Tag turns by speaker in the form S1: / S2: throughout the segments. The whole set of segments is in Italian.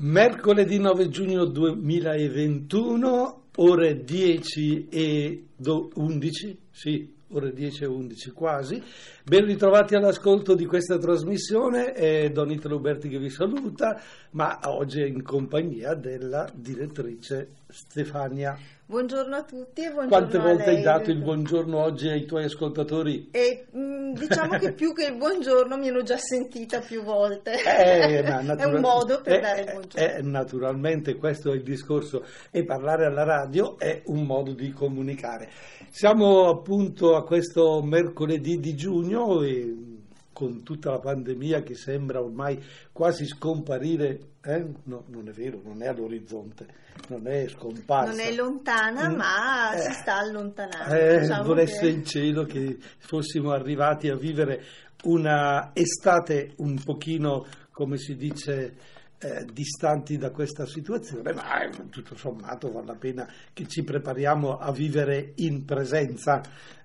S1: Mercoledì 9 giugno 2021, ore 10 e 11, sì, ore 10 e 11 quasi. Ben ritrovati all'ascolto di questa trasmissione, è Don Italo Uberti che vi saluta, ma oggi è in compagnia della direttrice Stefania.
S2: Buongiorno a tutti e buongiorno
S1: Quante volte hai dato il buongiorno oggi ai tuoi ascoltatori?
S2: E, mh, diciamo che più che il buongiorno mi hanno già sentita più volte.
S1: Eh, ma
S2: è un modo per
S1: eh,
S2: dare il
S1: eh,
S2: buongiorno.
S1: eh, naturalmente questo è il discorso e parlare alla radio è un modo di comunicare. Siamo appunto a questo mercoledì di giugno e con tutta la pandemia che sembra ormai quasi scomparire, eh? no, non è vero, non è all'orizzonte, non è scomparsa.
S2: non è lontana,
S1: Mm,
S2: ma
S1: eh,
S2: si sta allontanando.
S1: Eh,
S2: Diciamo
S1: volesse
S2: che-
S1: il cielo che fossimo arrivati a vivere una estate un pochino, come si dice, eh, distanti da questa situazione, ma eh, tutto sommato vale la pena che ci prepariamo a vivere in presenza.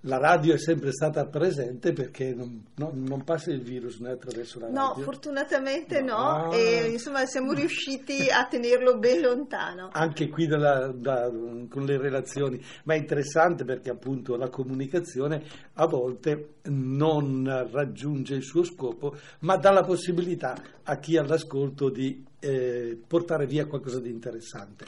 S1: La radio è sempre stata presente perché non, non- non passa il virus né, attraverso la
S2: No,
S1: radio.
S2: fortunatamente no,
S1: No.
S2: e insomma siamo riusciti a tenerlo ben lontano.
S1: anche qui dalla- da- con le relazioni, ma è interessante perché appunto la comunicazione a volte non raggiunge il suo scopo, ma dà la possibilità a chi all'ascolto di eh, portare via qualcosa di interessante.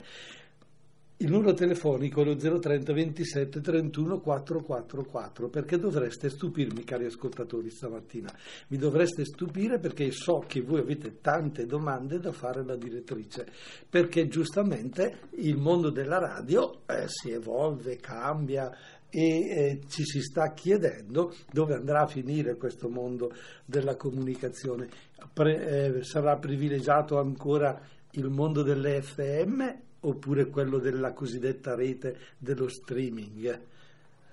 S1: Il numero telefonico è lo 030 27 31 444 perché dovreste stupirmi cari ascoltatori stamattina, mi dovreste stupire perché so che voi avete tante domande da fare alla direttrice perché giustamente il mondo della radio eh, si evolve, cambia e eh, ci si sta chiedendo dove andrà a finire questo mondo della comunicazione. Pre- eh, sarà privilegiato ancora il mondo delle FM oppure quello della cosiddetta rete dello streaming?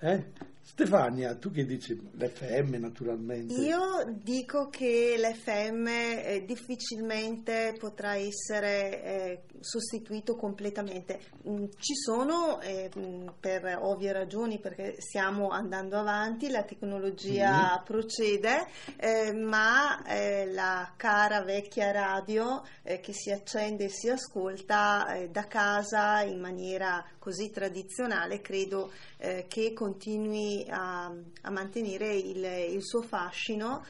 S1: Eh? Stefania, tu che dici? L'FM naturalmente.
S2: Io dico che l'FM eh, difficilmente potrà essere eh, sostituito completamente. Mm, Ci sono, eh, mm, per ovvie ragioni, perché stiamo andando avanti, la tecnologia
S1: Mhm.
S2: procede, ma la cara vecchia radio che si accende e si ascolta da casa in maniera così tradizionale, credo eh, che continui a, a mantenere il, il suo fascino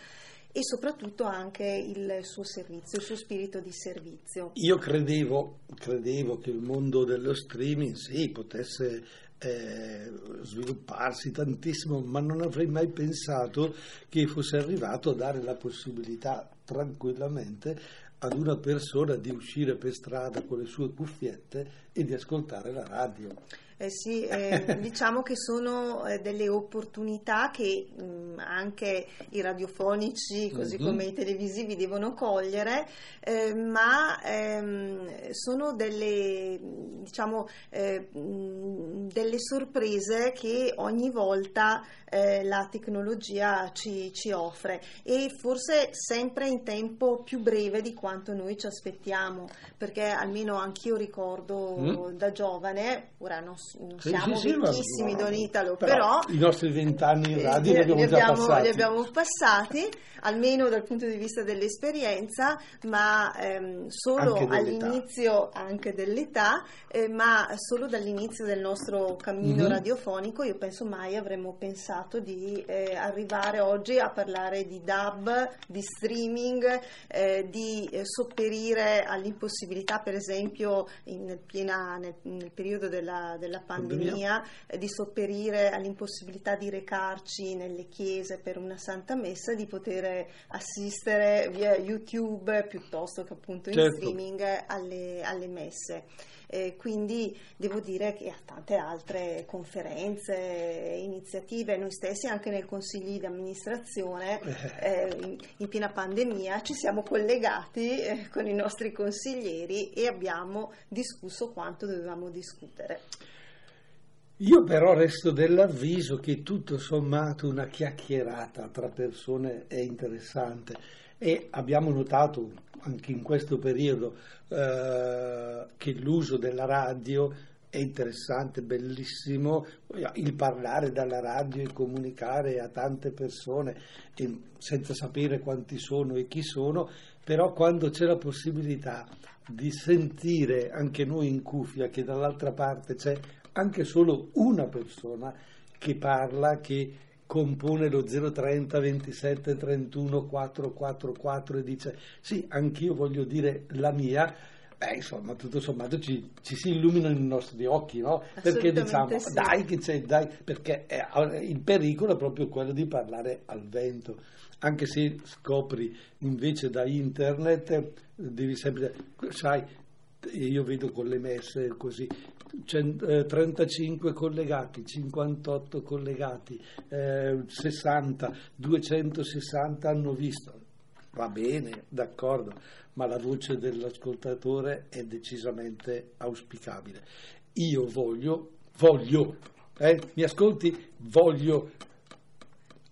S2: e soprattutto anche il suo servizio, il suo spirito di servizio.
S1: Io credevo, credevo che il mondo dello streaming sì, potesse eh, svilupparsi tantissimo, ma non avrei mai pensato che fosse arrivato a dare la possibilità tranquillamente ad una persona di uscire per strada con le sue cuffiette e di ascoltare la radio.
S2: Eh sì, eh, diciamo che sono eh, delle opportunità che mh, anche i radiofonici, così
S1: Mhm.
S2: come i televisivi, devono cogliere, eh, ma ehm, sono delle, diciamo, eh, mh, delle sorprese che ogni volta la tecnologia ci, ci offre e forse sempre in tempo più breve di quanto noi ci aspettiamo, perché almeno anch'io ricordo
S1: Mm.
S2: da giovane, ora non, s- non
S1: Sì,
S2: siamo
S1: sì, sì,
S2: vecchissimi Don Italo,
S1: però
S2: però,
S1: i nostri vent'anni in
S2: eh,
S1: radio
S2: li-
S1: abbiamo
S2: li abbiamo-
S1: passati.
S2: li abbiamo passati, almeno dal punto di vista dell'esperienza, ma ehm, solo
S1: Anche
S2: all'inizio anche dell'età, eh, ma solo dall'inizio del nostro cammino
S1: Mhm.
S2: radiofonico io penso mai avremmo pensato di eh, arrivare oggi a parlare di DAB, di streaming, eh, di eh, sopperire all'impossibilità per esempio in- nel, piena- nel- nel periodo della, della
S1: Pandemia.
S2: eh, di sopperire all'impossibilità di recarci nelle chiese per una santa messa, di poter assistere via YouTube piuttosto che appunto in
S1: Certo.
S2: streaming alle, alle messe. Eh, quindi devo dire che a tante altre conferenze, iniziative, noi stessi anche nel consiglio di amministrazione eh, in, in piena pandemia ci siamo collegati eh, con i nostri consiglieri e abbiamo discusso quanto dovevamo discutere.
S1: Io però resto dell'avviso che tutto sommato una chiacchierata tra persone è interessante e abbiamo notato anche in questo periodo eh, che l'uso della radio è interessante, bellissimo il parlare dalla radio e comunicare a tante persone senza sapere quanti sono e chi sono, però quando c'è la possibilità di sentire anche noi in cuffia che dall'altra parte c'è anche solo una persona che parla, che compone lo 030 27 31 444 e dice sì, anch'io voglio dire la mia, beh, insomma, tutto sommato ci, ci, si illuminano i nostri occhi, no? Perché diciamo, sì. dai che c'è, dai, perché è, il pericolo è proprio quello di parlare al vento. Anche se scopri invece da internet, devi sempre, sai, io vedo con le messe così, 35 eh, collegati, 58 collegati, eh, 60, 260 hanno visto. Va bene, d'accordo, ma la voce dell'ascoltatore è decisamente auspicabile. Io voglio, voglio, eh, mi ascolti? Voglio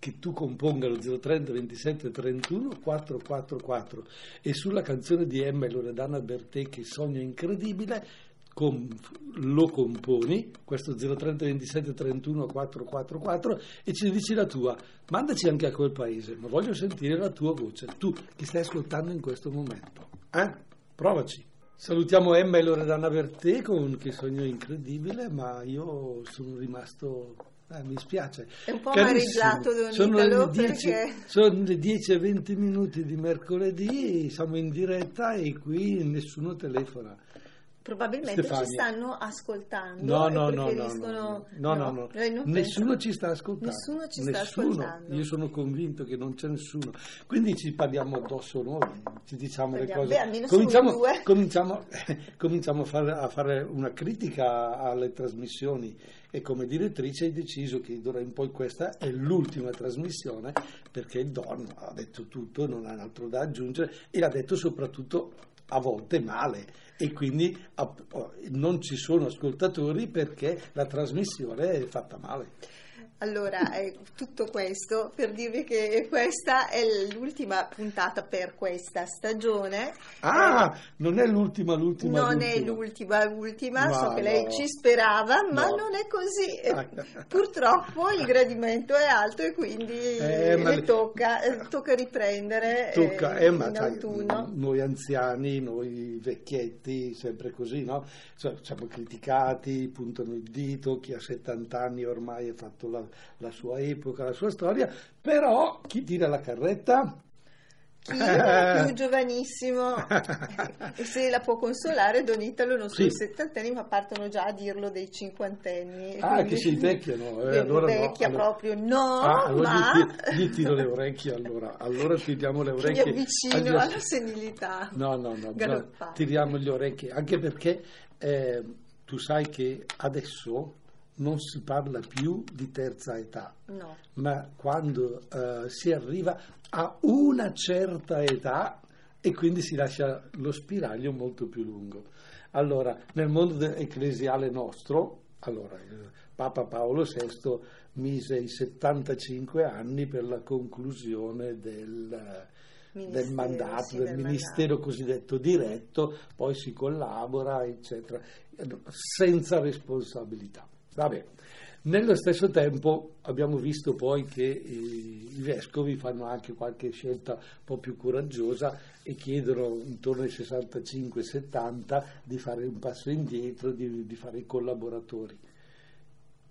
S1: che tu componga lo 030 27 31 444 e sulla canzone di Emma e Loredana Bertè che Sogno incredibile com, lo componi, questo 030 27 31 444 e ci dici la tua, mandaci anche a quel paese, ma voglio sentire la tua voce, tu che stai ascoltando in questo momento. Eh? Provaci. Salutiamo Emma e Loredana Bertè con Che sogno incredibile, ma io sono rimasto eh, mi spiace.
S2: È un po' amareggiato
S1: sono le, 10, perché... sono le 10 e 20 minuti di mercoledì, siamo in diretta e qui nessuno telefona.
S2: Probabilmente Stefania. ci stanno ascoltando.
S1: No, no, no, no, no, no, no, nessuno ci sta ascoltando.
S2: Nessuno ci sta ascoltando.
S1: Io sono convinto che non c'è nessuno. Quindi ci parliamo addosso noi, ci diciamo le cose.
S2: Beh,
S1: cominciamo, cominciamo, cominciamo a, fare, a fare una critica alle trasmissioni e come direttrice hai deciso che d'ora in poi questa è l'ultima trasmissione perché il Don ha detto tutto, non ha altro da aggiungere e l'ha detto soprattutto a volte male e quindi non ci sono ascoltatori perché la trasmissione è fatta male.
S2: Allora, eh, tutto questo per dirvi che questa è l'ultima puntata per questa stagione.
S1: Ah, eh, non è l'ultima, l'ultima.
S2: Non
S1: l'ultima.
S2: è l'ultima, l'ultima, ma so no. che lei ci sperava, ma no. non è così. Ah. Purtroppo il gradimento è alto e quindi eh, le tocca, eh, tocca, riprendere tocca, eh, in sai, autunno.
S1: Noi anziani, noi vecchietti, sempre così, no? Siamo criticati, puntano il dito, chi ha 70 anni ormai ha fatto la la sua epoca, la sua storia, però chi tira la carretta?
S2: Chi? È più giovanissimo. E se la può consolare Don Italo non sono sì. settantenni ma partono già a dirlo dei cinquantenni.
S1: Ah che si invecchiano eh, allora
S2: vecchia
S1: no,
S2: proprio no
S1: ah, allora
S2: ma
S1: gli, gli, tiro le orecchie allora. Allora tiriamo le orecchie
S2: mi avvicino alla senilità.
S1: No no no, no tiriamo le orecchie anche perché eh, tu sai che adesso non si parla più di terza età,
S2: no.
S1: ma quando uh, si arriva a una certa età e quindi si lascia lo spiraglio molto più lungo. Allora, nel mondo ecclesiale nostro, allora, Papa Paolo VI mise i 75 anni per la conclusione del, del mandato, sì, del, del ministero mandato. cosiddetto diretto, poi si collabora, eccetera, senza responsabilità. Vabbè. Nello stesso tempo abbiamo visto poi che i, i vescovi fanno anche qualche scelta un po' più coraggiosa e chiedono intorno ai 65-70 di fare un passo indietro, di, di fare i collaboratori.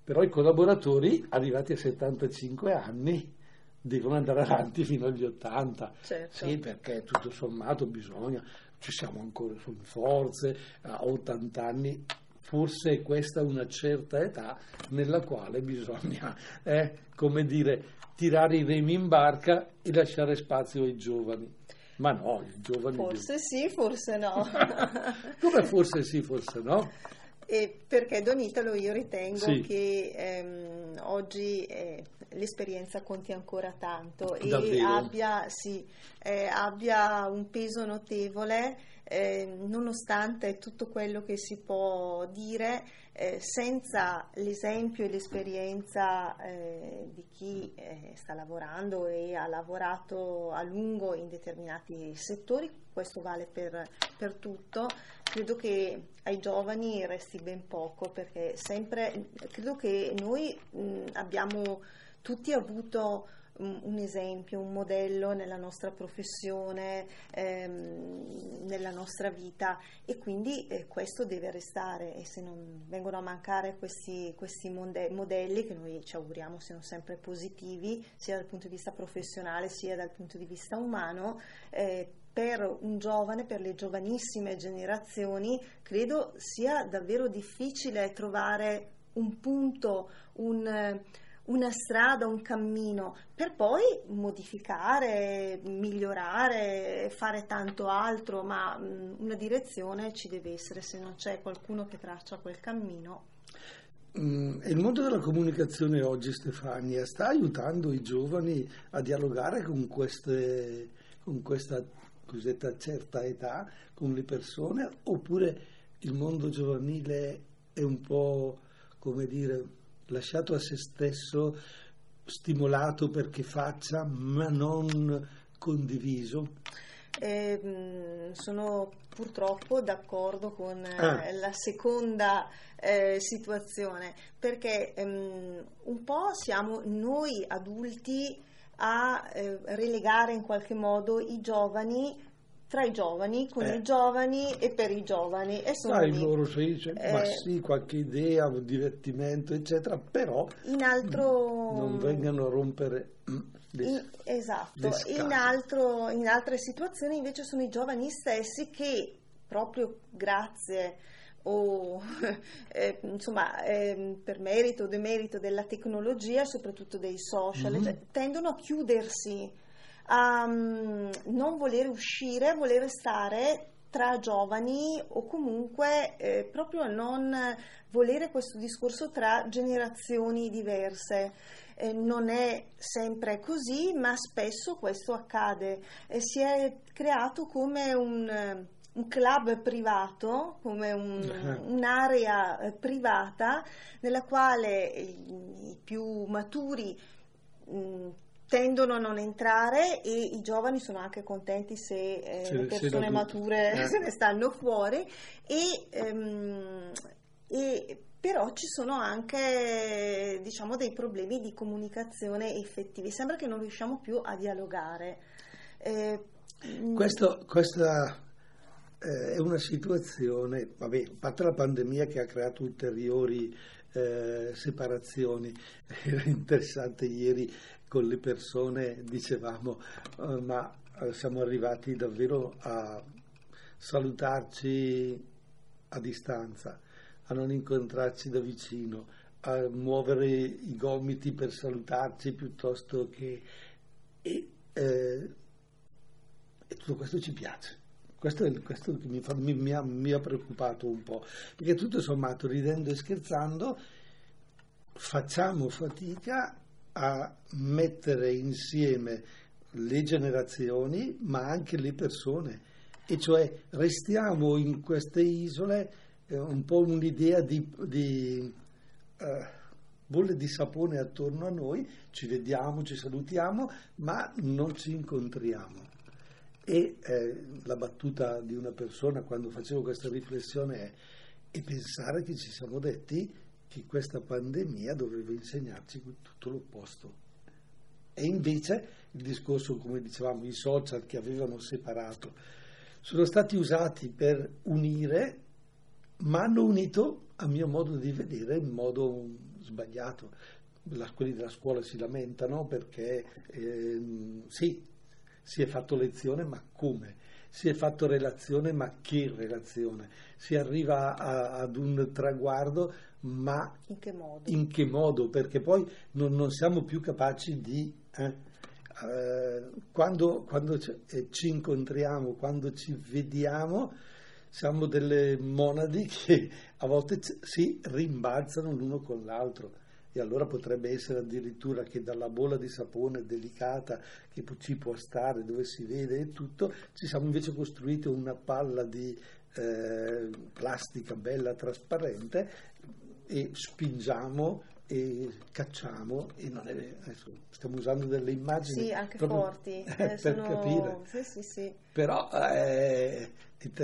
S1: Però i collaboratori, arrivati a 75 anni, devono andare avanti fino agli 80.
S2: Certo.
S1: Sì, perché tutto sommato bisogna, ci siamo ancora in forze, a 80 anni forse è questa una certa età nella quale bisogna, eh, come dire, tirare i remi in barca e lasciare spazio ai giovani. Ma no, i giovani...
S2: Forse sì, forse no.
S1: come forse sì, forse no?
S2: E perché Don Italo io ritengo sì. che ehm, oggi eh, l'esperienza conti ancora tanto Davvero? e abbia, sì, eh, abbia, un peso notevole eh, nonostante tutto quello che si può dire, eh, senza l'esempio e l'esperienza eh, di chi eh, sta lavorando e ha lavorato a lungo in determinati settori, questo vale per, per tutto, credo che ai giovani resti ben poco perché sempre, credo che noi mh, abbiamo tutti avuto un esempio, un modello nella nostra professione, ehm, nella nostra vita. E quindi eh, questo deve restare. E se non vengono a mancare questi, questi modelli che noi ci auguriamo siano sempre positivi sia dal punto di vista professionale sia dal punto di vista umano, eh, per un giovane, per le giovanissime generazioni, credo sia davvero difficile trovare un punto, un una strada, un cammino, per poi modificare, migliorare, fare tanto altro, ma mm, una direzione ci deve essere, se non c'è qualcuno che traccia quel cammino.
S1: Mm, il mondo della comunicazione oggi, Stefania, sta aiutando i giovani a dialogare con, queste, con questa cosiddetta certa età, con le persone, oppure il mondo giovanile è un po', come dire, lasciato a se stesso, stimolato perché faccia, ma non condiviso?
S2: Eh, sono purtroppo d'accordo con eh, ah. la seconda eh, situazione perché ehm, un po' siamo noi adulti a eh, relegare in qualche modo i giovani tra i giovani, con eh. i giovani e per i giovani. E
S1: sono Sai, loro sì, cioè, eh, ma sì, qualche idea, un divertimento, eccetera, però
S2: in altro...
S1: non vengano a rompere
S2: le, in, esatto, in, altro, in altre situazioni invece sono i giovani stessi che proprio grazie o eh, insomma eh, per merito o demerito della tecnologia, soprattutto dei social, mm-hmm. tendono a chiudersi a um, non voler uscire, a voler stare tra giovani o comunque eh, proprio a non volere questo discorso tra generazioni diverse. Eh, non è sempre così, ma spesso questo accade. Eh, si è creato come un, un club privato, come un, un'area eh, privata nella quale i, i più maturi mh, tendono a non entrare e i giovani sono anche contenti se eh, le persone mature eh. se ne stanno fuori e, ehm, e però ci sono anche diciamo, dei problemi di comunicazione effettivi, sembra che non riusciamo più a dialogare.
S1: Eh, Questo, questa eh, è una situazione, vabbè, a parte la pandemia che ha creato ulteriori eh, separazioni, era interessante ieri con le persone dicevamo, uh, ma uh, siamo arrivati davvero a salutarci a distanza, a non incontrarci da vicino, a muovere i gomiti per salutarci piuttosto che... E, eh, e tutto questo ci piace. Questo è questo mi, fa, mi, mi, ha, mi, ha, preoccupato un po', perché tutto sommato, ridendo e scherzando, facciamo fatica a mettere insieme le generazioni ma anche le persone e cioè restiamo in queste isole eh, un po' un'idea di, di eh, bolle di sapone attorno a noi, ci vediamo, ci salutiamo, ma non ci incontriamo. E eh, la battuta di una persona quando facevo questa riflessione è e pensare che ci siamo detti che questa pandemia dovrebbe insegnarci tutto l'opposto. E invece il discorso, come dicevamo, i social che avevano separato, sono stati usati per unire, ma hanno unito, a mio modo di vedere, in modo sbagliato. La, quelli della scuola si lamentano perché eh, sì, si è fatto lezione, ma come? Si è fatto relazione, ma che relazione? Si arriva a, ad un traguardo ma
S2: in che modo?
S1: In che modo? Perché poi non, non siamo più capaci di... Eh, eh, quando, quando eh, ci incontriamo, quando ci vediamo, siamo delle monadi che a volte si rimbalzano l'uno con l'altro e allora potrebbe essere addirittura che dalla bolla di sapone delicata che ci può stare, dove si vede e tutto, ci siamo invece costruiti una palla di eh, plastica bella trasparente e spingiamo e cacciamo e non è, adesso stiamo usando delle immagini
S2: Sì, anche forti.
S1: eh, per
S2: sono-
S1: capire
S2: Sì, sì, sì.
S1: però eh,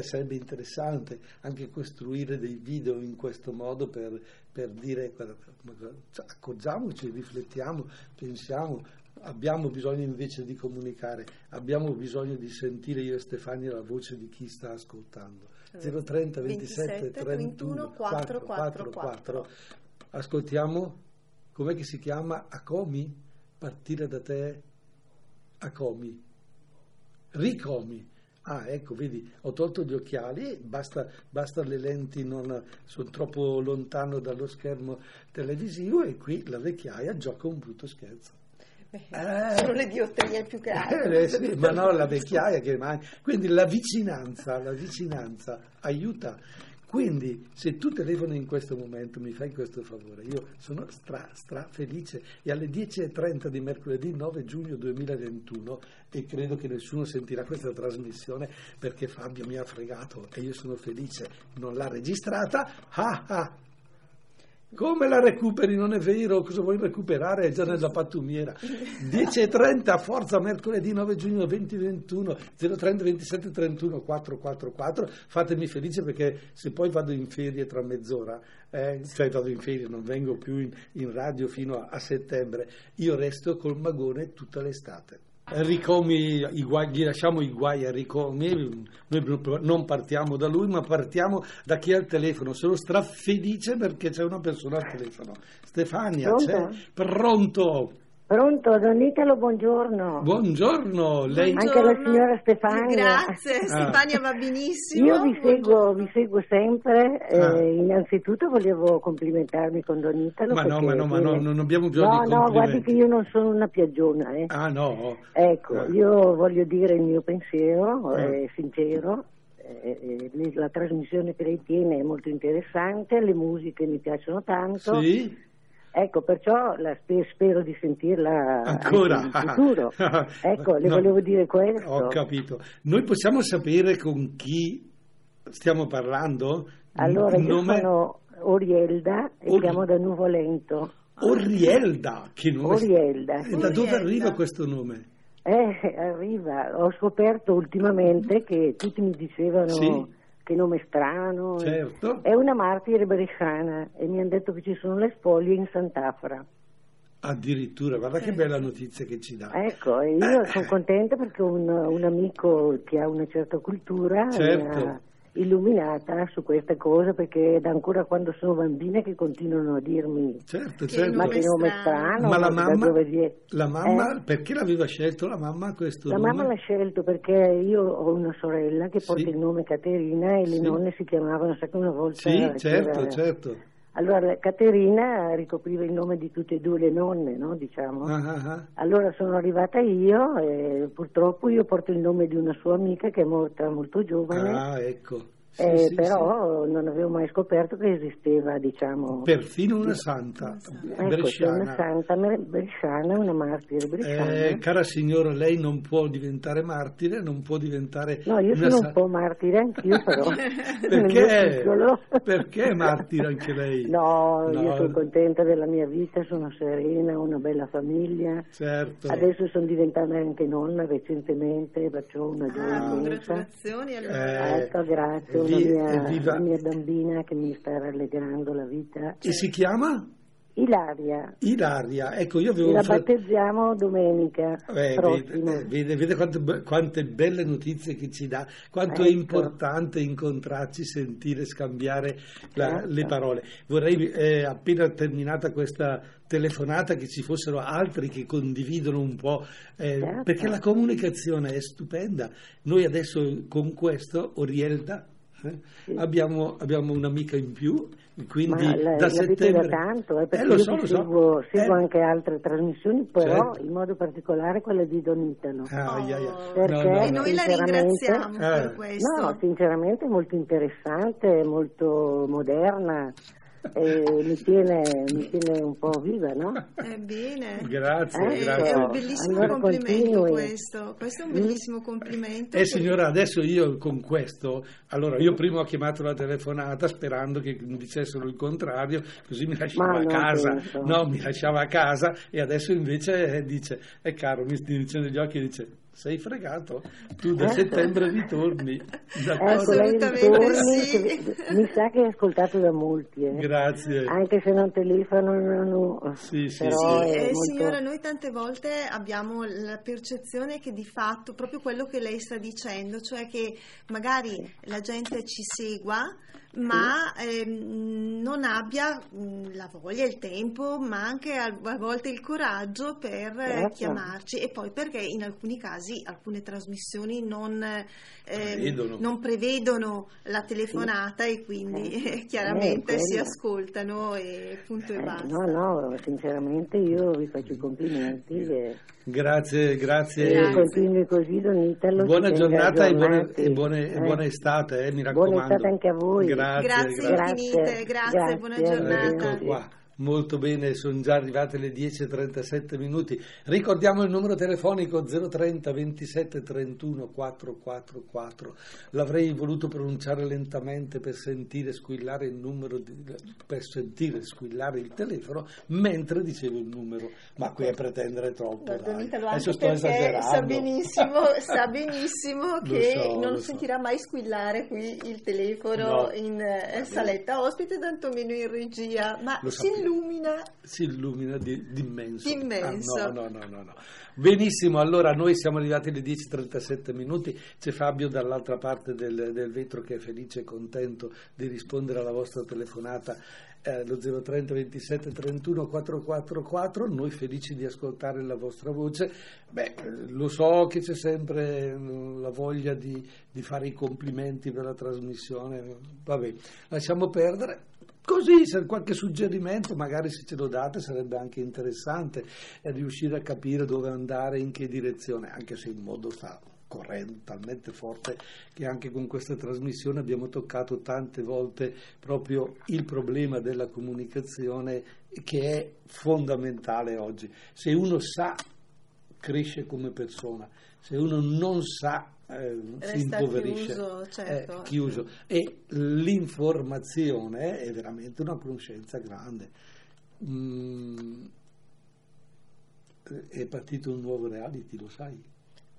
S1: sarebbe interessante anche costruire dei video in questo modo per, per dire cioè, accorgiamoci, riflettiamo, pensiamo. Abbiamo bisogno invece di comunicare, abbiamo bisogno di sentire io e Stefania la voce di chi sta ascoltando. 030 27 31 444. Ascoltiamo, com'è che si chiama? Acomi? Partire da te? Acomi. Ricomi. Ah, ecco, vedi, ho tolto gli occhiali, basta, basta le lenti, non sono troppo lontano dallo schermo televisivo e qui la vecchiaia gioca un brutto scherzo. Eh.
S2: Sono le diotrie più altro.
S1: Eh, sì, ma no, la vecchiaia che manca. Quindi la vicinanza, la vicinanza aiuta. Quindi se tu telefoni in questo momento mi fai questo favore, io sono stra, stra felice e alle 10.30 di mercoledì 9 giugno 2021 e credo che nessuno sentirà questa trasmissione perché Fabio mi ha fregato e io sono felice, non l'ha registrata, ah ah, come la recuperi? Non è vero, cosa vuoi recuperare? È già nella pattumiera. 10.30, forza mercoledì 9 giugno 2021, 030 27 31 444. Fatemi felice perché se poi vado in ferie tra mezz'ora, eh, cioè vado in ferie, non vengo più in, in radio fino a, a settembre, io resto col magone tutta l'estate. Ricomi, i guai, gli lasciamo i guai a Ricomi, noi non partiamo da lui ma partiamo da chi ha il telefono, sono strafelice perché c'è una persona al telefono. Stefania,
S3: Pronto?
S1: c'è? Pronto?
S3: Pronto, Don Italo, buongiorno.
S1: Buongiorno, lei...
S3: Anche la signora Stefania.
S2: Grazie,
S1: Ah.
S2: Stefania va benissimo.
S3: Io vi seguo, vi seguo sempre, eh,
S1: Ah.
S3: innanzitutto volevo complimentarmi con Don Italo.
S1: Ma no,
S3: perché
S1: ma no, ma no, non abbiamo bisogno
S3: No,
S1: di
S3: no, guardi
S1: complimenti.
S3: che io non sono una piaggiona, eh.
S1: Ah no?
S3: Ecco,
S1: Ah.
S3: io voglio dire il mio pensiero,
S1: Ah.
S3: eh, sincero. eh, eh, la trasmissione che lei tiene è molto interessante, le musiche mi piacciono tanto.
S1: Sì?
S3: Ecco, perciò la spe- spero di sentirla
S1: Ancora?
S3: in futuro. Ecco, le
S1: No.
S3: volevo dire questo.
S1: Ho capito. Noi possiamo sapere con chi stiamo parlando?
S3: Allora,
S1: Il
S3: io
S1: nome?
S3: sono Orielda e
S1: Ori-
S3: chiamo da Nuvolento.
S1: Orielda, che nome?
S3: Orielda.
S1: E da dove arriva questo nome?
S3: Eh, arriva, ho scoperto ultimamente che tutti mi dicevano
S1: Sì.
S3: Che nome strano.
S1: Certo.
S3: È una martire bresciana e mi hanno detto che ci sono le spoglie in Sant'Afra.
S1: Addirittura, guarda che bella notizia che ci dà.
S3: Ecco, e io sono contenta perché un, un amico che ha una certa cultura
S1: Certo.
S3: Illuminata su queste cose perché da ancora quando sono bambina che continuano a dirmi
S1: Certo, certo.
S3: ma
S2: nome
S3: che nome
S2: strano.
S1: Ma la mamma, la mamma
S3: Eh?
S1: perché l'aveva scelto la mamma questo
S3: La
S1: nome?
S3: mamma l'ha scelto perché io ho una sorella che porta
S1: Sì.
S3: il nome Caterina e le
S1: Sì.
S3: nonne si chiamavano, sa che una volta
S1: Sì, certo, certo.
S3: Allora Caterina ricopriva il nome di tutte e due le nonne, no? diciamo.
S1: Ah, ah, ah.
S3: Allora sono arrivata io e purtroppo io porto il nome di una sua amica che è morta molto giovane,
S1: Ah, ecco. Sì,
S3: eh,
S1: sì,
S3: però non avevo mai scoperto che esisteva, diciamo,
S1: sì. Perfino una santa
S3: ecco, c'è una
S1: bresciana.
S3: santa bresciana, una martire bresciana.
S1: Eh, cara signora, lei non può diventare martire, non può diventare
S3: No, io sono
S1: sa-
S3: un po' martire anch'io però.
S1: Perché? Perché martire anche lei?
S3: No, io
S1: No.
S3: sono contenta della mia vita, sono serena, ho una bella famiglia.
S1: Certo.
S3: Adesso sono diventata anche nonna recentemente, faccio una
S2: Ah,
S3: gioia immensa.
S2: congratulazioni allora.
S1: Eh,
S3: Ecco, grazie,
S1: vi-
S3: mia,
S1: evviva.
S3: una mia bambina che mi sta rallegrando la vita.
S1: E si chiama?
S3: Ilaria,
S1: Ilaria. Ecco, io avevo
S3: la battezziamo domenica
S1: Eh, vede, vede- vede quante, quante belle notizie che ci dà, quanto è
S3: Ecco.
S1: importante incontrarci, sentire, scambiare la-
S3: Certo.
S1: le parole. Vorrei, eh, appena terminata questa telefonata, che ci fossero altri che condividono un po', eh,
S3: Certo.
S1: perché la comunicazione è stupenda. Noi adesso con questo, Orielda, eh,
S3: Sì.
S1: abbiamo, abbiamo un'amica in più, quindi
S3: Ma la,
S1: da settembre...
S3: da tanto, eh, perché
S1: Eh, lo
S3: io
S1: so, lo so.
S3: seguo, seguo
S1: Eh.
S3: anche altre trasmissioni, però
S1: Certo.
S3: in modo particolare quella di Don Italo.
S1: Ah, ai, ai, ai.
S2: Oh,
S3: Perché?
S1: No, no,
S2: E
S1: no.
S2: noi la ringraziamo
S1: Eh.
S2: per questo.
S3: No, sinceramente è molto interessante, molto moderna. E mi tiene, mi tiene un po' viva, no?
S2: È bene.
S1: Grazie,
S3: Eh,
S2: È,
S1: grazie.
S2: è un bellissimo
S3: Allora
S2: complimento
S3: continui.
S2: questo. Questo è un bellissimo complimento.
S1: Eh signora, adesso io con questo, allora io prima ho chiamato la telefonata sperando che mi dicessero il contrario, così mi lasciava a casa,
S3: penso.
S1: no, mi lasciava a casa e adesso invece eh, dice, è caro, mi dice negli occhi, dice, sei fregato, tu da settembre ritorni.
S2: Assolutamente
S3: ritorni,
S2: sì.
S3: mi sa che è ascoltato da molti, eh.
S1: Grazie.
S3: anche se non telefonano, no,
S1: Sì, sì,
S3: però
S2: Sì, eh,
S3: molto...
S2: signora, noi tante volte abbiamo la percezione che di fatto, proprio quello che lei sta dicendo, cioè che magari la gente ci segua, ma ehm, non abbia mh, la voglia, il tempo, ma anche a, a volte il coraggio per eh,
S3: Certo.
S2: chiamarci e poi perché in alcuni casi alcune trasmissioni non, ehm,
S1: Prevedono.
S2: non prevedono la telefonata e quindi eh, chiaramente
S3: Eh,
S2: si ascoltano e punto e
S3: Eh,
S2: basta.
S3: no, no, sinceramente io vi faccio i complimenti e,
S1: Grazie, grazie.
S2: Grazie.
S3: così Don Italo.
S1: Buona giornata e buone, e buone- e
S3: Eh.
S1: buona estate, eh, mi
S3: Buona
S1: raccomando.
S3: estate anche a voi.
S1: Grazie,
S2: Grazie,
S1: grazie.
S2: infinite, grazie, buona
S3: Grazie,
S2: giornata.
S1: Molto bene, sono già arrivate le 10.37 minuti. Ricordiamo il numero telefonico 030 27 31 444. L'avrei voluto pronunciare lentamente per sentire squillare il numero, di- per sentire squillare il telefono mentre dicevo il numero, ma qui è pretendere troppo. Adesso sto esagerando.
S2: sa benissimo, sa benissimo che
S1: so,
S2: non
S1: lo so.
S2: sentirà mai squillare qui il telefono
S1: No.
S2: in eh, saletta ospite, tantomeno in regia, ma
S1: Lo
S2: si. Illumina.
S1: si illumina di, d'immenso.
S2: D'immenso.
S1: Ah, no, no, no, no, no. Benissimo, allora noi siamo arrivati alle 10.37 minuti, c'è Fabio dall'altra parte del, del vetro che è felice e contento di rispondere alla vostra telefonata eh, lo 030 27 31 444, noi felici di ascoltare la vostra voce. Beh, eh, lo so che c'è sempre eh, la voglia di, di fare i complimenti per la trasmissione, vabbè, lasciamo perdere. Così, se qualche suggerimento, magari se ce lo date, sarebbe anche interessante eh, riuscire a capire dove andare, in che direzione, anche se il mondo sta correndo talmente forte che anche con questa trasmissione abbiamo toccato tante volte proprio il problema della comunicazione che è fondamentale oggi. Se uno sa, cresce come persona, se uno non sa, eh, si impoverisce.
S2: chiuso, certo.
S1: Eh, chiuso. E l'informazione è veramente una conoscenza grande. Mm, è partito un nuovo reality, lo sai?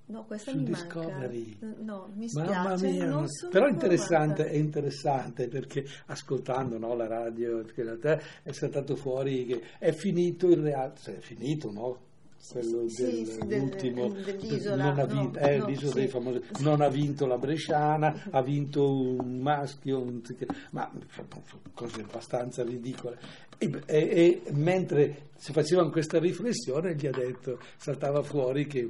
S2: No, questa
S1: Su
S2: mi
S1: Discovery.
S2: manca. No, mi
S1: Mamma
S2: spiace,
S1: mia,
S2: non sono
S1: però interessante, è interessante perché ascoltando no, la radio è saltato fuori che è finito il reality, cioè, è finito no? Quello
S2: Sì,
S1: del-
S2: sì, del- dell'isola,
S1: non ha
S2: no,
S1: vinto, eh,
S2: no,
S1: l'isola
S2: sì.
S1: dei famosi, non ha vinto la Bresciana, ha vinto un maschio, un- ma cose abbastanza ridicole. E, e- e mentre si facevano questa riflessione gli ha detto, saltava fuori che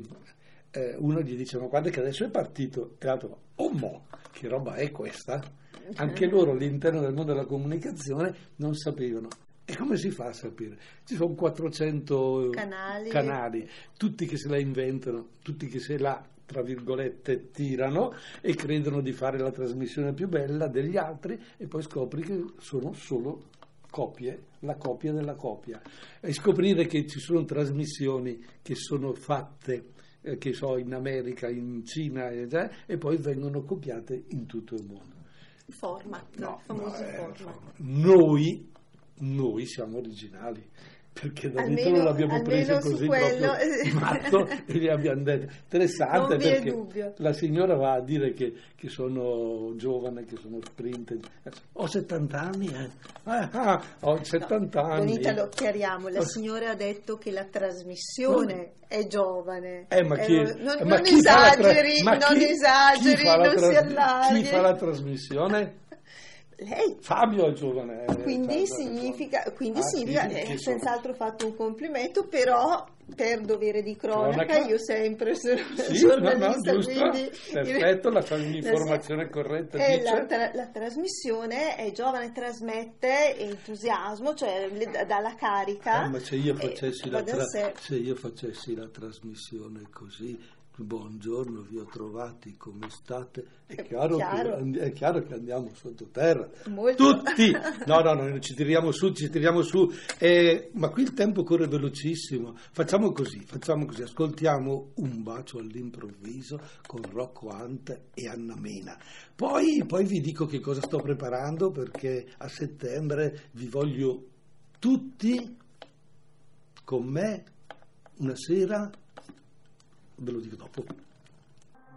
S1: eh, uno gli dice ma guarda che adesso è partito e l'altro oh mo che roba è questa anche loro all'interno del mondo della comunicazione non sapevano e come si fa a sapere? Ci sono 400
S2: Canali.
S1: canali, tutti che se la inventano, tutti che se la tra virgolette tirano e credono di fare la trasmissione più bella degli altri e poi scopri che sono solo copie, la copia della copia. E scoprire che ci sono trasmissioni che sono fatte eh, che so in America, in Cina e, già, e poi vengono copiate in tutto il mondo.
S2: Format,
S1: No, no, eh,
S2: format.
S1: noi, noi siamo originali. Perché da
S2: Almeno-
S1: Vittorio l'abbiamo preso così
S2: quello, eh.
S1: matto e gli abbiamo detto interessante
S2: Non è
S1: perché la signora va a dire che, che sono giovane, che sono sprinter. Ho 70 anni, eh. Ah, ah, ho 70
S2: Don
S1: anni.
S2: Italo, chiariamo, la signora ha detto che la trasmissione è giovane.
S1: Eh, ma chi,
S2: Eh, non,
S1: ma
S2: non
S1: chi la tra-
S2: esageri,
S1: ma
S2: non
S1: chi-
S2: esageri,
S1: chi
S2: non si allarghi.
S1: Chi fa la trasmissione?
S2: Lei.
S1: Fabio è giovane. eh,
S2: Quindi
S1: Fabio è
S2: significa,
S1: giovane.
S2: quindi
S1: Ah,
S2: significa
S1: sì,
S2: eh, senz'altro fatto un complimento, però per dovere di cronaca,
S1: Cronaca.
S2: io sempre sono
S1: Sì, no, no,
S2: giornalista,
S1: giusto,
S2: quindi
S1: perfetto, la fa un'informazione
S2: la-
S1: corretta,
S2: eh,
S1: dice.
S2: la, tra- la trasmissione è giovane, trasmette entusiasmo, cioè le dà dà la carica.
S1: Eh, ma se io
S2: eh,
S1: facessi la tra- se io facessi la trasmissione così buongiorno, vi ho trovati, come state? È chiaro,
S2: chiaro.
S1: Che, è chiaro che andiamo sottoterra.
S2: Molto.
S1: Tutti! No, no, noi ci tiriamo su, ci tiriamo su. Eh, ma qui il tempo corre velocissimo. Facciamo così, facciamo così. Ascoltiamo un bacio all'improvviso con Rocco Ante e Anna Mena. Poi, poi vi dico che cosa sto preparando perché a settembre vi voglio tutti con me una sera ve lo dico dopo.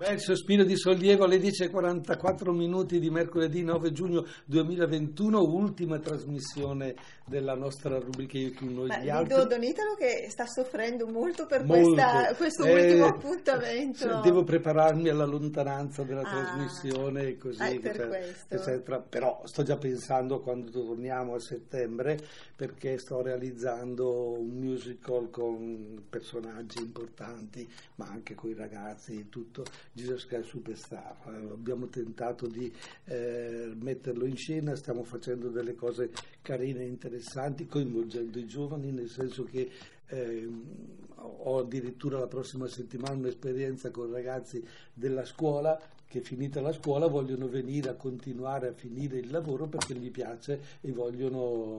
S1: Bel sospiro di sollievo alle 10.44 minuti di mercoledì 9 giugno 2021, ultima trasmissione della nostra rubrica più noi
S2: Beh,
S1: gli altri.
S2: vedo Don Italo che sta soffrendo molto per
S1: Molto.
S2: questa- questo
S1: Eh,
S2: ultimo appuntamento.
S1: Devo prepararmi alla lontananza della
S2: Ah.
S1: trasmissione e così,
S2: è per
S1: eccetera, eccetera. Però sto già pensando a quando torniamo a settembre perché sto realizzando un musical con personaggi importanti, ma anche con i ragazzi e tutto. Jesus Christ Superstar. Eh, Abbiamo tentato di eh, metterlo in scena, stiamo facendo delle cose carine e interessanti, coinvolgendo i giovani, nel senso che ehm, ho addirittura la prossima settimana un'esperienza con ragazzi della scuola che finita la scuola vogliono venire a continuare a finire il lavoro perché gli piace e vogliono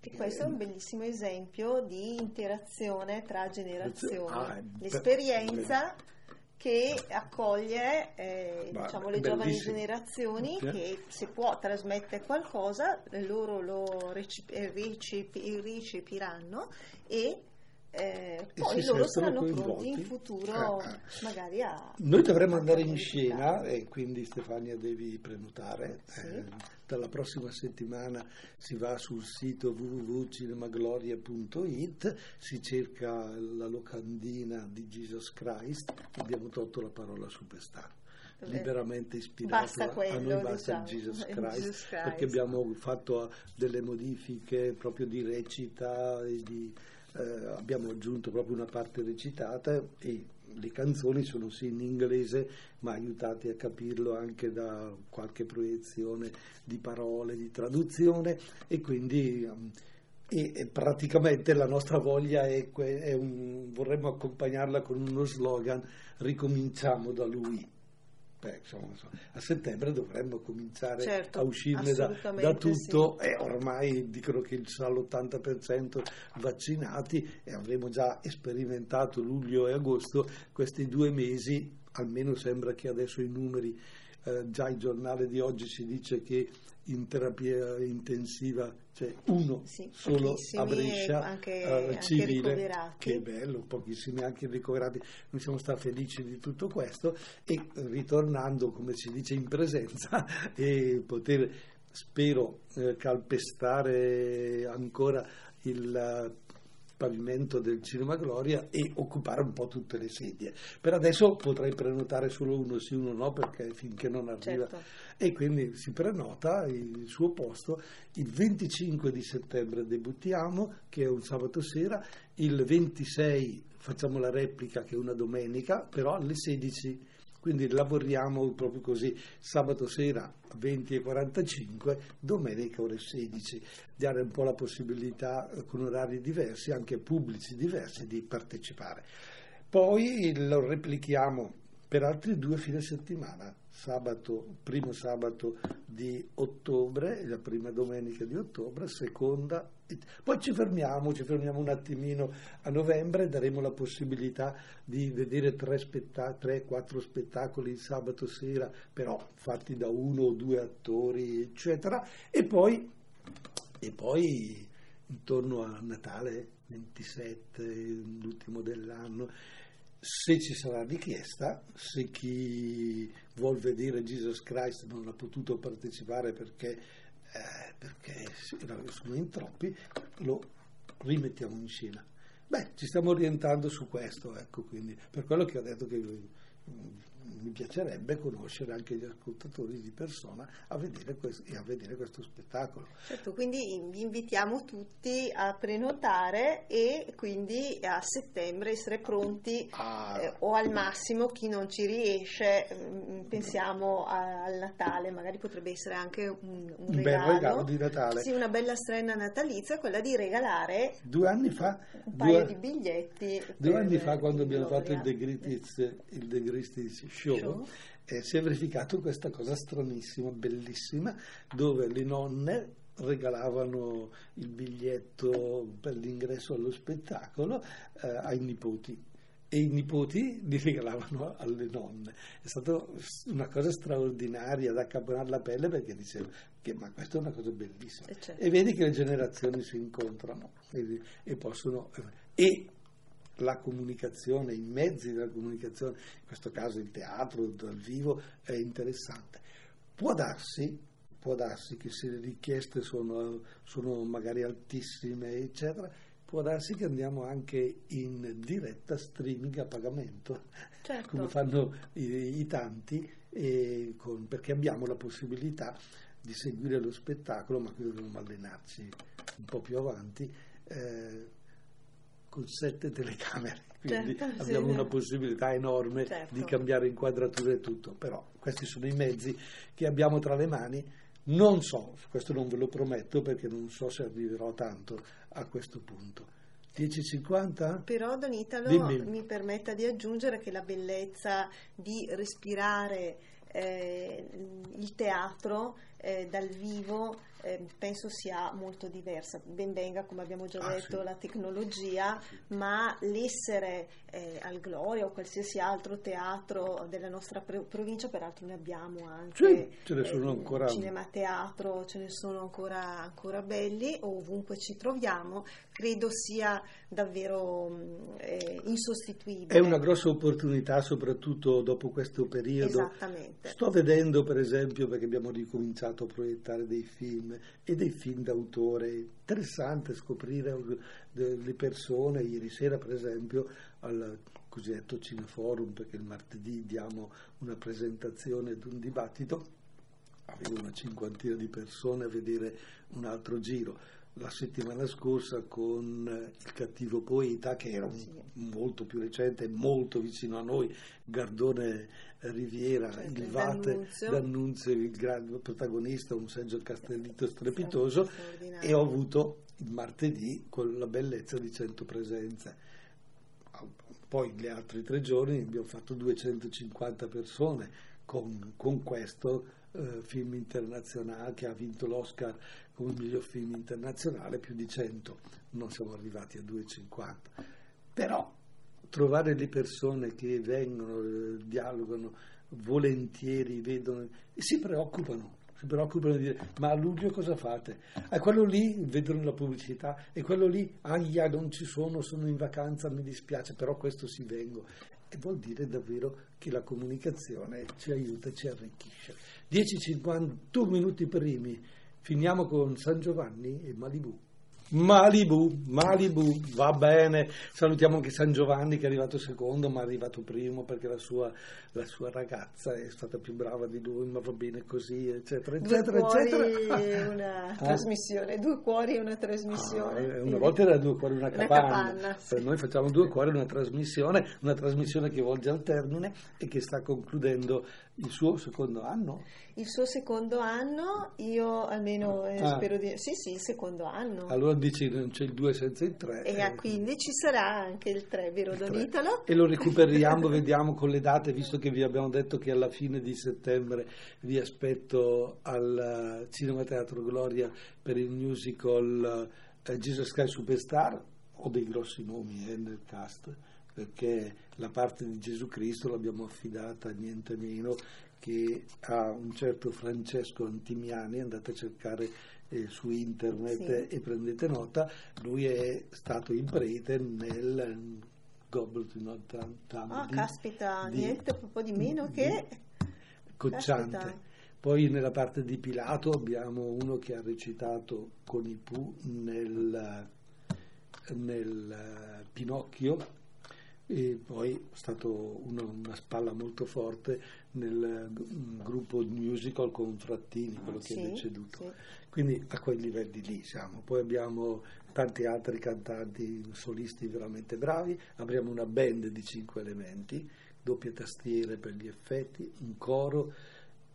S2: E questo è un bellissimo esempio di interazione tra generazioni.
S1: Ah,
S2: L'esperienza che accoglie eh,
S1: Ma-
S2: diciamo, le giovani generazioni
S1: Sì.
S2: che se può trasmettere qualcosa loro lo recip- eh, ricepiranno e eh,
S1: E
S2: poi loro saranno pronti in futuro
S1: Eh, eh.
S2: magari a
S1: Noi dovremmo andare in scena e quindi Stefania devi prenotare.
S2: Sì.
S1: Eh, dalla prossima settimana si va sul sito www.cinemagloria.it, si cerca la locandina di Jesus Christ, abbiamo tolto la parola superstar. Liberamente ispirato a noi basta
S2: diciamo,
S1: Jesus Christ,
S2: Jesus Christ.
S1: perché abbiamo fatto delle modifiche proprio di recita e di eh, abbiamo aggiunto proprio una parte recitata e le canzoni sono sì in inglese ma aiutati a capirlo anche da qualche proiezione di parole, di traduzione. E quindi um, e, e praticamente la nostra voglia è, è un, vorremmo accompagnarla con uno slogan ricominciamo da lui Beh, insomma, a settembre dovremmo cominciare
S2: Certo,
S1: a uscirne da, da tutto. E ormai dicono che sarà l'80% vaccinati e avremo già sperimentato luglio e agosto. Questi due mesi, almeno sembra che adesso i numeri, eh, già il giornale di oggi ci dice che in terapia intensiva c'è uno
S2: Sì,
S1: solo a Brescia
S2: anche- anche
S1: civile,
S2: ricoverati.
S1: che bello, pochissimi anche ricoverati, noi siamo stati felici di tutto questo e ritornando, come si dice, in presenza e poter, spero, eh, calpestare ancora il pavimento del Cinema Gloria e occupare un po' tutte le sedie. Per adesso potrei prenotare solo uno sì, uno no, perché finché non arriva
S2: Certo.
S1: e quindi si prenota il suo posto. Il 25 di settembre debuttiamo, che è un sabato sera, il 26 facciamo la replica, che è una domenica, però alle 16. Quindi lavoriamo proprio così, sabato sera 20.45, domenica ore 16, dare un po' la possibilità eh, con orari diversi, anche pubblici diversi, di partecipare. Poi lo replichiamo per altri due fine settimana, sabato, primo sabato di ottobre, la prima domenica di ottobre, seconda, poi ci fermiamo, ci fermiamo un attimino a novembre, daremo la possibilità di vedere tre, spetta- tre, quattro spettacoli il sabato sera, però fatti da uno o due attori, eccetera, e poi, e poi intorno a Natale 27, l'ultimo dell'anno, se ci sarà richiesta, se chi vuol vedere Jesus Christ non ha potuto partecipare perché, eh, perché sono in troppi, lo rimettiamo in scena. Beh, ci stiamo orientando su questo, ecco, quindi per quello che ho detto che mm, mi piacerebbe conoscere anche gli ascoltatori di persona a vedere questo, e a vedere questo spettacolo.
S2: Certo, quindi vi invitiamo tutti a prenotare e quindi a settembre essere pronti ah. eh, o al massimo chi non ci riesce, mh, mm, pensiamo a, al Natale, magari potrebbe essere anche un, un, regalo,
S1: bel regalo di Natale.
S2: Sì, una bella strena natalizia, quella di regalare
S1: due anni fa,
S2: un paio di biglietti.
S1: Due anni fa quando abbiamo fatto il The Greatest Show, Show. Eh, si è verificato questa cosa stranissima, bellissima, dove le nonne regalavano il biglietto per l'ingresso allo spettacolo eh, ai nipoti e i nipoti li regalavano alle nonne. È stata una cosa straordinaria da caponare la pelle perché dicevo che ma questa è una cosa bellissima. E, certo. e vedi che le generazioni si incontrano e, e possono... E la comunicazione, i mezzi della comunicazione, in questo caso il teatro dal vivo, è interessante. Può darsi, può darsi che se le richieste sono, sono magari altissime, eccetera, può darsi che andiamo anche in diretta streaming a pagamento, certo. come fanno i, i tanti, con, perché abbiamo la possibilità di seguire lo spettacolo, ma qui dobbiamo allenarci un po' più avanti. Eh, con sette telecamere, quindi certo, abbiamo sì, una possibilità enorme certo. di cambiare inquadrature e tutto, però questi sono i mezzi che abbiamo tra le mani. Non so, questo non ve lo prometto perché non so se arriverò tanto a questo punto. 10.50?
S2: Però Don Italo mi permetta di aggiungere che la bellezza di respirare eh, il teatro eh, dal vivo eh, penso sia molto diversa. Ben venga, come abbiamo già ah, detto, sì. la tecnologia, ma l'essere eh, al Gloria o qualsiasi altro teatro della nostra provincia, peraltro ne abbiamo anche.
S1: Sì, ce ne sono eh, ancora.
S2: Cinema teatro, ce ne sono ancora, ancora belli, ovunque ci troviamo, credo sia davvero mm, eh, insostituibile.
S1: È una grossa opportunità, soprattutto dopo questo periodo.
S2: Esattamente.
S1: Sto vedendo, per esempio, perché abbiamo ricominciato a proiettare dei film e dei film d'autore. Interessante scoprire le persone. Ieri sera, per esempio, al cosiddetto Cineforum, perché il martedì diamo una presentazione di un dibattito, avevo una cinquantina di persone a vedere un altro giro la settimana scorsa con Il cattivo poeta, che era sì. molto più recente, molto vicino a noi, Gardone Riviera, certo, il Vate, D'Annunzio. Il grande protagonista, un Sergio Castellito strepitoso, e ho avuto il martedì con la bellezza di 100 presenze. Poi gli altri tre giorni abbiamo fatto 250 persone con, con questo eh, film internazionale che ha vinto l'Oscar come miglior film internazionale, più di 100, non siamo arrivati a 250. Però trovare le persone che vengono, eh, dialogano volentieri, vedono e si preoccupano si preoccupano di dire ma a luglio cosa fate? A quello lì vedono la pubblicità e quello lì, ahia non ci sono, sono in vacanza, mi dispiace, però questo si vengo. E vuol dire davvero che la comunicazione ci aiuta, ci arricchisce. 10-51 minuti primi, finiamo con San Giovanni e Malibu. Malibu, Malibu, va bene. Salutiamo anche San Giovanni che è arrivato secondo, ma è arrivato primo perché la sua, la sua ragazza è stata più brava di lui, ma va bene così, eccetera, eccetera,
S2: due cuori
S1: eccetera.
S2: una ah. trasmissione, due cuori e una trasmissione.
S1: Ah, una volta era due cuori e una capanna. Una capanna sì. Per noi facciamo due cuori e una trasmissione, una trasmissione che volge al termine e che sta concludendo il suo secondo anno?
S2: Il suo secondo anno, io almeno eh, ah. spero di... Sì, sì, il secondo anno.
S1: Allora dici non c'è il 2 senza il 3.
S2: E eh. quindi ci sarà anche il 3, vero Don Italo?
S1: E lo recuperiamo, vediamo con le date, visto che vi abbiamo detto che alla fine di settembre vi aspetto al Cinema Teatro Gloria per il musical eh, Jesus Christ Superstar. Ho dei grossi nomi eh, nel cast perché la parte di Gesù Cristo l'abbiamo affidata niente meno che a un certo Francesco Antimiani, andate a cercare eh, su internet sì. e prendete nota, lui è stato il prete nel Goblet Not
S2: Time. Ah, caspita, di, niente un po' di meno di, che...
S1: Cocciante. Caspita. Poi nella parte di Pilato abbiamo uno che ha recitato con i Pooh nel, nel Pinocchio, e poi è stato una, una spalla molto forte nel gruppo musical con Frattini, quello che
S2: Sì,
S1: è deceduto.
S2: sì.
S1: Quindi a quei livelli lì siamo. Poi abbiamo tanti altri cantanti solisti veramente bravi, abbiamo una band di cinque elementi, doppie tastiere per gli effetti, un coro,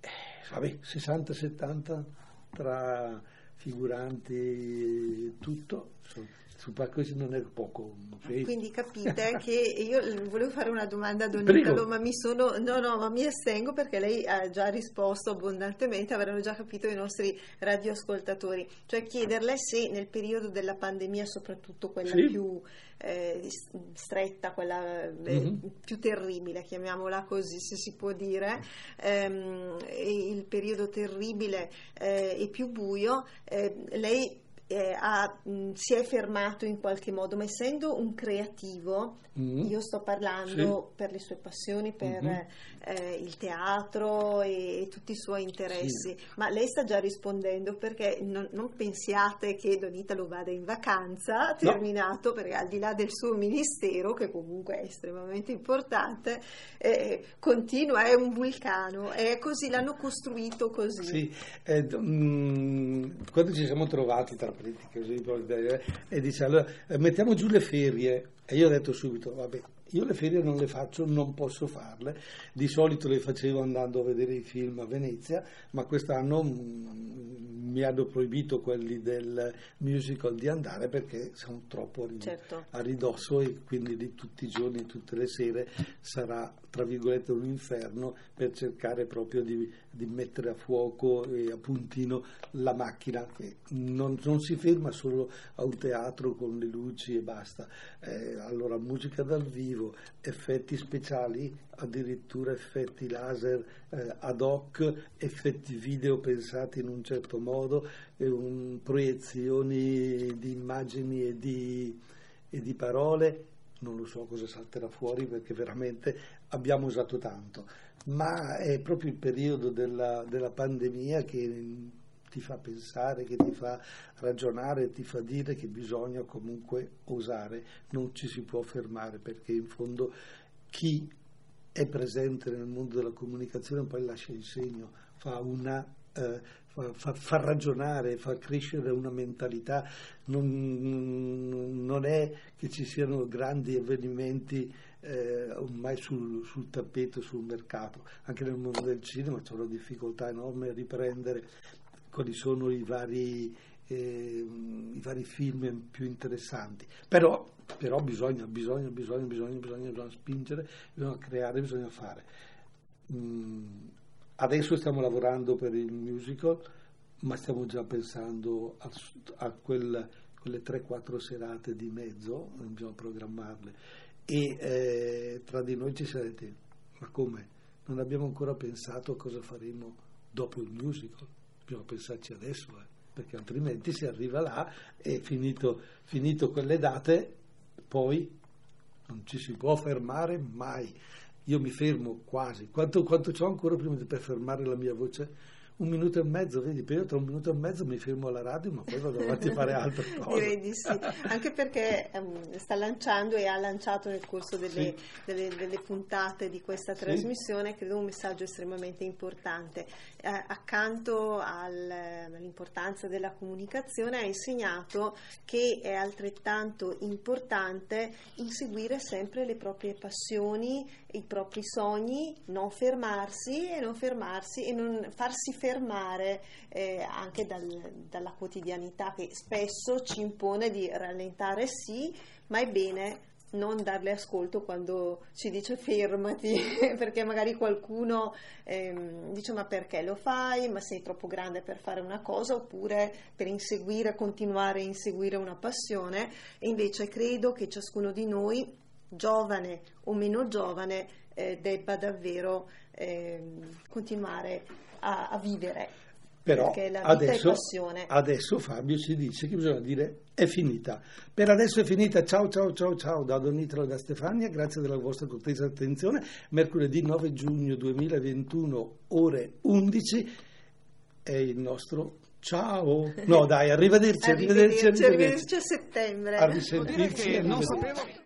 S1: eh, vabbè, 60-70 tra figuranti e tutto. Su, su questo non è poco. ok?
S2: Quindi capite che io volevo fare una domanda a Don
S1: Prego.
S2: Italo, ma mi sono no, no, ma mi astengo perché lei ha già risposto abbondantemente, avranno già capito i nostri radioascoltatori. Cioè chiederle se nel periodo della pandemia, soprattutto quella
S1: Sì.
S2: più eh, stretta, quella eh,
S1: Mhm.
S2: più terribile, chiamiamola così se si può dire, ehm, il periodo terribile eh, e più buio, eh, lei eh, ha, mh, si è fermato in qualche modo, ma essendo un creativo,
S1: Mm.
S2: io sto parlando per le sue passioni, per
S1: Mhm.
S2: eh, il teatro e, e tutti i suoi interessi, ma lei sta già rispondendo perché non, non pensiate che Don Italo vada in vacanza, terminato, perché al di là del suo ministero, che comunque è estremamente importante, eh, continua, è un vulcano, è così, l'hanno costruito così.
S1: Sì, eh, d- mm, quando ci siamo trovati tra così, poi, e dice allora eh, mettiamo giù le ferie e io ho detto subito vabbè io le ferie non le faccio, non posso farle, di solito le facevo andando a vedere i film a Venezia, ma quest'anno mm, mi hanno proibito quelli del musical di andare perché sono troppo a
S2: Certo.
S1: a ridosso e quindi di tutti i giorni, tutte le sere sarà tra virgolette un inferno per cercare proprio di, di mettere a fuoco e a puntino la macchina che non, non si ferma solo a un teatro con le luci e basta. Eh, allora musica dal vivo, effetti speciali, addirittura effetti laser eh, ad hoc, effetti video pensati in un certo modo, e un- proiezioni di immagini e di, e di parole. Non lo so cosa salterà fuori perché veramente abbiamo usato tanto, ma è proprio il periodo della, della pandemia che ti fa pensare, che ti fa ragionare, ti fa dire che bisogna comunque osare, non ci si può fermare perché in fondo chi è presente nel mondo della comunicazione poi lascia il segno, fa una... eh, fa, fa- ragionare, fa crescere una mentalità, non, non è che ci siano grandi avvenimenti eh, ormai sul, sul tappeto, sul mercato, anche nel mondo del cinema c'è una difficoltà enorme a riprendere quali sono i vari, eh, i vari film più interessanti. Però, però bisogna, bisogna, bisogna, bisogna, bisogna, bisogna spingere, bisogna creare, bisogna fare. Mm, adesso stiamo lavorando per il musical, ma stiamo già pensando a, a quel- quelle 3-4 serate di mezzo, bisogna programmarle. E eh, tra di noi ci sarete, ma come? Non abbiamo ancora pensato a cosa faremo dopo il musical, bisogna pensarci adesso, eh, perché altrimenti si arriva là e finito, finito quelle date, poi non ci si può fermare mai. Io mi fermo quasi. Quanto, quanto c'ho ancora prima di per fermare la mia voce? Un minuto e mezzo, vedi? Io tra un minuto e mezzo mi fermo alla radio, ma poi vado avanti a fare altre cose.
S2: Direi di sì, anche perché ehm, sta lanciando e ha lanciato nel corso delle,
S1: Sì.
S2: delle- delle puntate di questa
S1: Sì.
S2: trasmissione, credo un messaggio estremamente importante. Eh, accanto al- all'importanza della comunicazione ha insegnato che è altrettanto importante inseguire sempre le proprie passioni, i propri sogni, non fermarsi e non fermarsi e non farsi fermare eh, anche dal- dalla quotidianità che spesso ci impone di rallentare sì, ma è bene non darle ascolto quando ci dice fermati, perché magari qualcuno ehm, dice ma perché lo fai, ma sei troppo grande per fare una cosa, oppure per inseguire, continuare a inseguire una passione, e invece credo che ciascuno di noi, giovane o meno giovane, eh, debba davvero ehm, continuare a, a vivere.
S1: Però adesso, adesso Fabio ci dice che bisogna dire è finita. Per adesso è finita. Ciao ciao ciao ciao da Don Italo e da Stefania, grazie della vostra cortese attenzione. Mercoledì 9 giugno 2021 ore 11 è il nostro ciao. No dai, arrivederci, arrivederci,
S2: Arrivederci,
S1: arrivederci.
S2: arrivederci a settembre.
S1: Arrivederci.